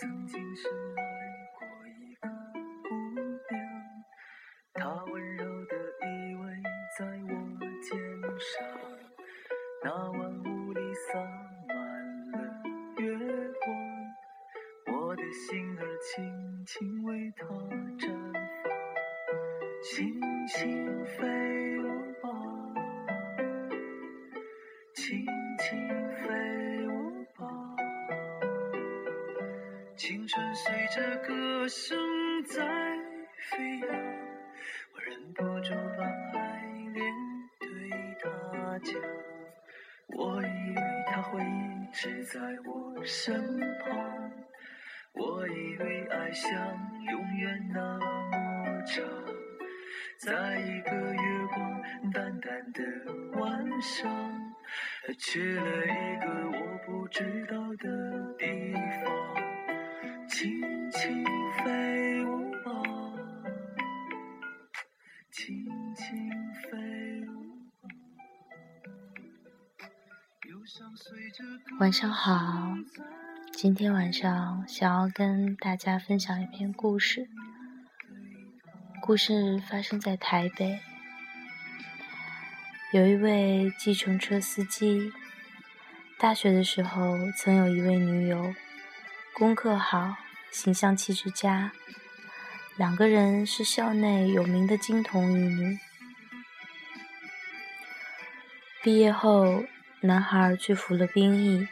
曾经深爱过一个姑娘她温柔地依偎在我肩上那晚雾里洒满了月光我的心儿轻轻为她绽放星星飞舞歌声在飞扬，我忍不住把爱恋对他讲。我以为他会一直在我身旁，我以为爱像永远那么长，在一个月光淡淡的晚上，去了一个我不知道的地方，轻轻飞舞吧，轻轻飞晚上好，今天晚上想要跟大家分享一篇故事。故事发生在台北，有一位计程车司机，大学的时候曾有一位女友，功课好，形象气质佳，两个人是校内有名的金童玉女。毕业后，男孩去服了兵役，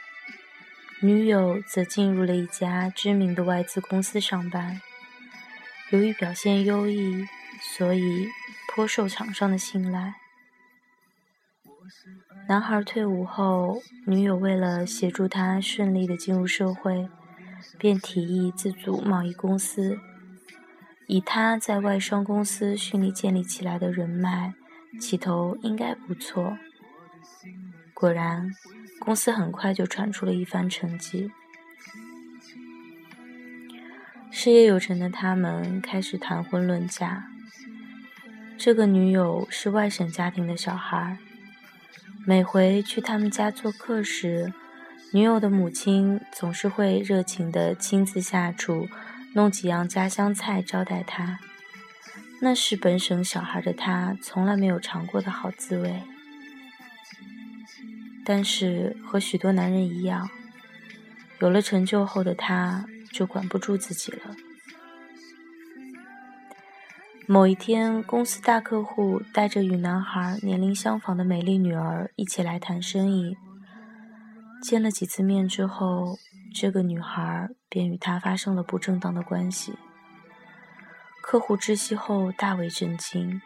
女友则进入了一家知名的外资公司上班。由于表现优异，所以颇受厂商的信赖。男孩退伍后，女友为了协助他顺利的进入社会，便提议自组贸易公司。以他在外商公司顺利建立起来的人脉，起头应该不错。果然，公司很快就传出了一番成绩。事业有成的他们开始谈婚论嫁。这个女友是外省家庭的小孩，每回去他们家做客时，女友的母亲总是会热情地亲自下厨，弄几样家乡菜招待他。那是本省小孩的他从来没有尝过的好滋味。但是和许多男人一样，有了成就后的他就管不住自己了。某一天，公司大客户带着与男孩年龄相仿的美丽女儿一起来谈生意。见了几次面之后，这个女孩便与他发生了不正当的关系。客户知悉后大为震惊，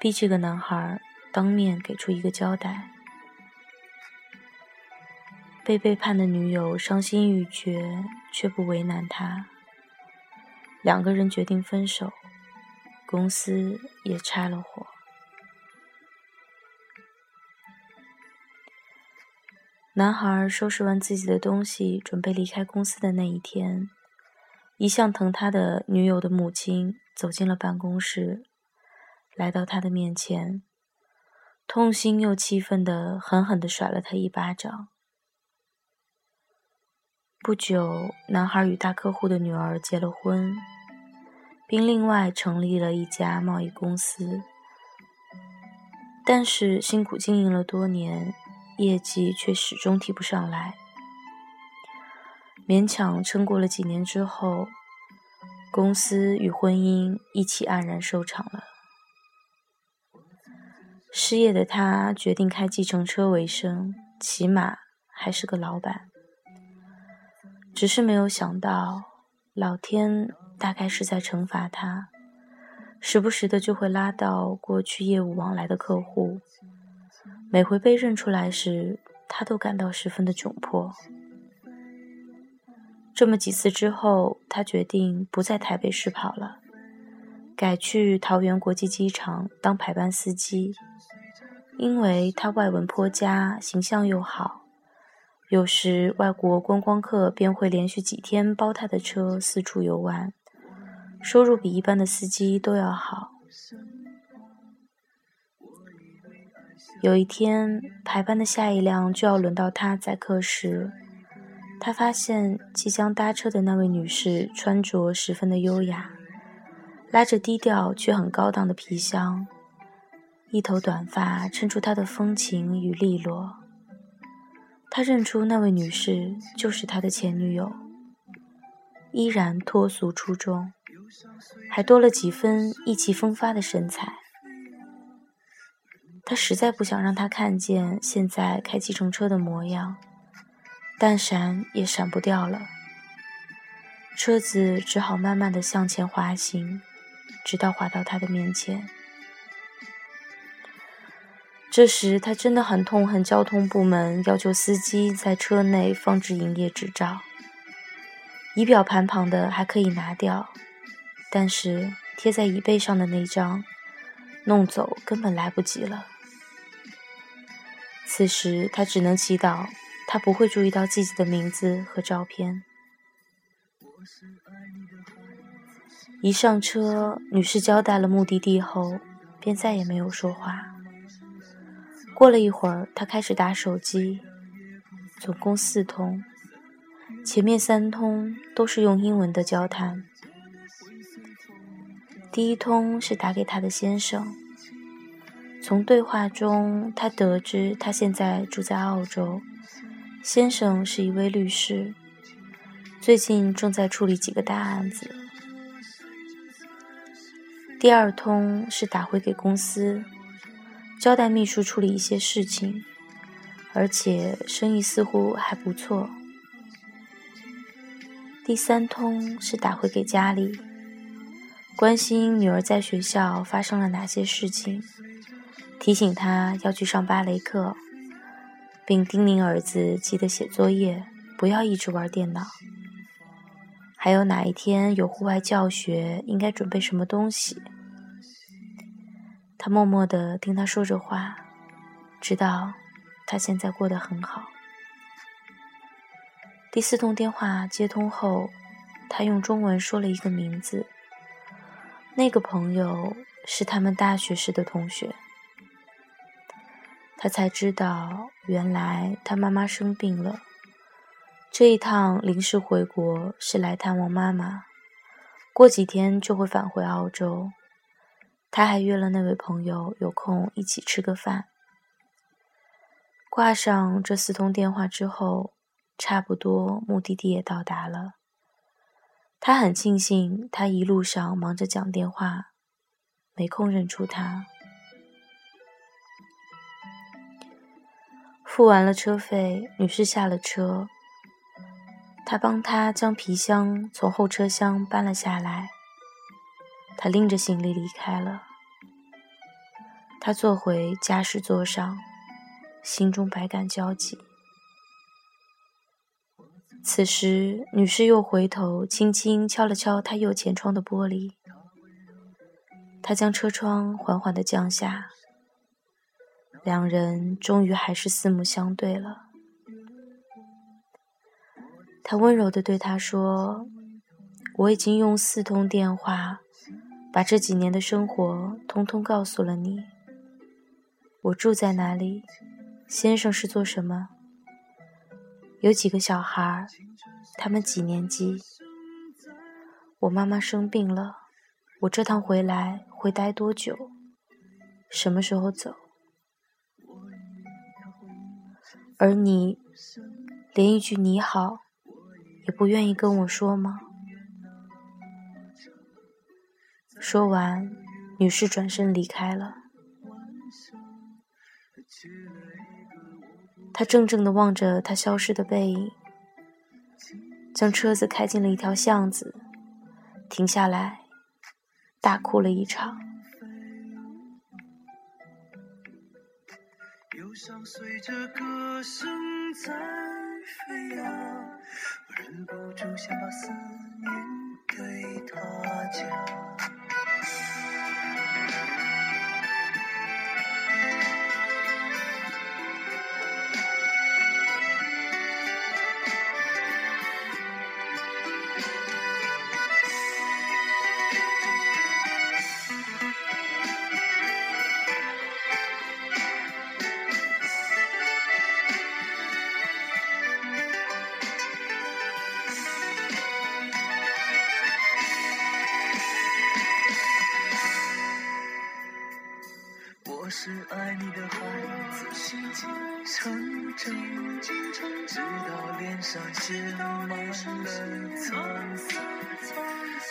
逼这个男孩当面给出一个交代。被背叛的女友伤心欲绝，却不为难他。两个人决定分手，公司也拆了伙。男孩收拾完自己的东西，准备离开公司的那一天，一向疼他的女友的母亲走进了办公室，来到他的面前，痛心又气愤的狠狠地甩了他一巴掌。不久，男孩与大客户的女儿结了婚，并另外成立了一家贸易公司。但是辛苦经营了多年，业绩却始终提不上来。勉强撑过了几年之后，公司与婚姻一起黯然收场了。失业的他决定开计程车为生，起码还是个老板。只是没有想到，老天大概是在惩罚他，时不时的就会拉到过去业务往来的客户，每回被认出来时，他都感到十分的窘迫。这么几次之后，他决定不在台北市跑了，改去桃园国际机场当排班司机，因为他外文颇佳，形象又好。有时外国观光客便会连续几天包他的车四处游玩，收入比一般的司机都要好。有一天排班的下一辆就要轮到他载客时，他发现即将搭车的那位女士穿着十分的优雅，拉着低调却很高档的皮箱，一头短发衬出她的风情与利落。他认出那位女士就是他的前女友，依然脱俗出众，还多了几分意气风发的神采。他实在不想让他看见现在开计程车的模样，但闪也闪不掉了。车子只好慢慢的向前滑行，直到滑到他的面前。这时，他真的很痛恨交通部门要求司机在车内放置营业执照。仪表盘旁的还可以拿掉，但是贴在椅背上的那张，弄走根本来不及了。此时，他只能祈祷他不会注意到自己的名字和照片。一上车，女士交代了目的地后，便再也没有说话。过了一会儿，他开始打手机，总共四通，前面三通都是用英文的交谈。第一通是打给他的先生，从对话中他得知他现在住在澳洲，先生是一位律师，最近正在处理几个大案子。第二通是打回给公司。交代秘书处理一些事情，而且生意似乎还不错。第三通是打回给家里，关心女儿在学校发生了哪些事情，提醒他要去上芭蕾课，并叮咛儿子记得写作业，不要一直玩电脑。还有哪一天有户外教学，应该准备什么东西。他默默地听他说着话，知道他现在过得很好。第四通电话接通后，他用中文说了一个名字。那个朋友是他们大学时的同学。他才知道，原来他妈妈生病了，这一趟临时回国是来探望妈妈，过几天就会返回澳洲。他还约了那位朋友有空一起吃个饭。挂上这四通电话之后，差不多目的地也到达了。他很庆幸，他一路上忙着讲电话，没空认出他。付完了车费，女士下了车，他帮她将皮箱从后车厢搬了下来。他拎着行李离开了。他坐回驾驶座上，心中百感交集。此时，女士又回头，轻轻敲了敲他右前窗的玻璃。他将车窗缓缓地降下，两人终于还是四目相对了。他温柔地对他说：“我已经用四通电话。”把这几年的生活通通告诉了你。我住在哪里？先生是做什么？有几个小孩？他们几年级？我妈妈生病了，我这趟回来会待多久？什么时候走？而你连一句你好也不愿意跟我说吗？说完，女士转身离开了。他怔怔地望着她消失的背影，将车子开进了一条巷子，停下来，大哭了一场。上随着歌声在飞扬，我忍不住想把思念对他讲。直到脸上写满了沧桑。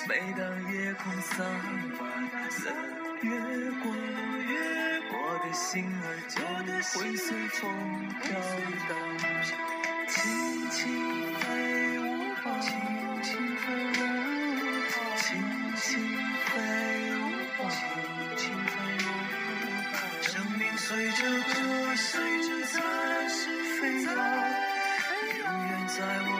每当夜空洒满了月光，我的心儿就会随风飘荡。轻轻飞舞吧，轻轻飞舞吧，轻轻飞舞吧，轻轻飞舞吧。生命随着歌声在飞扬，永远在我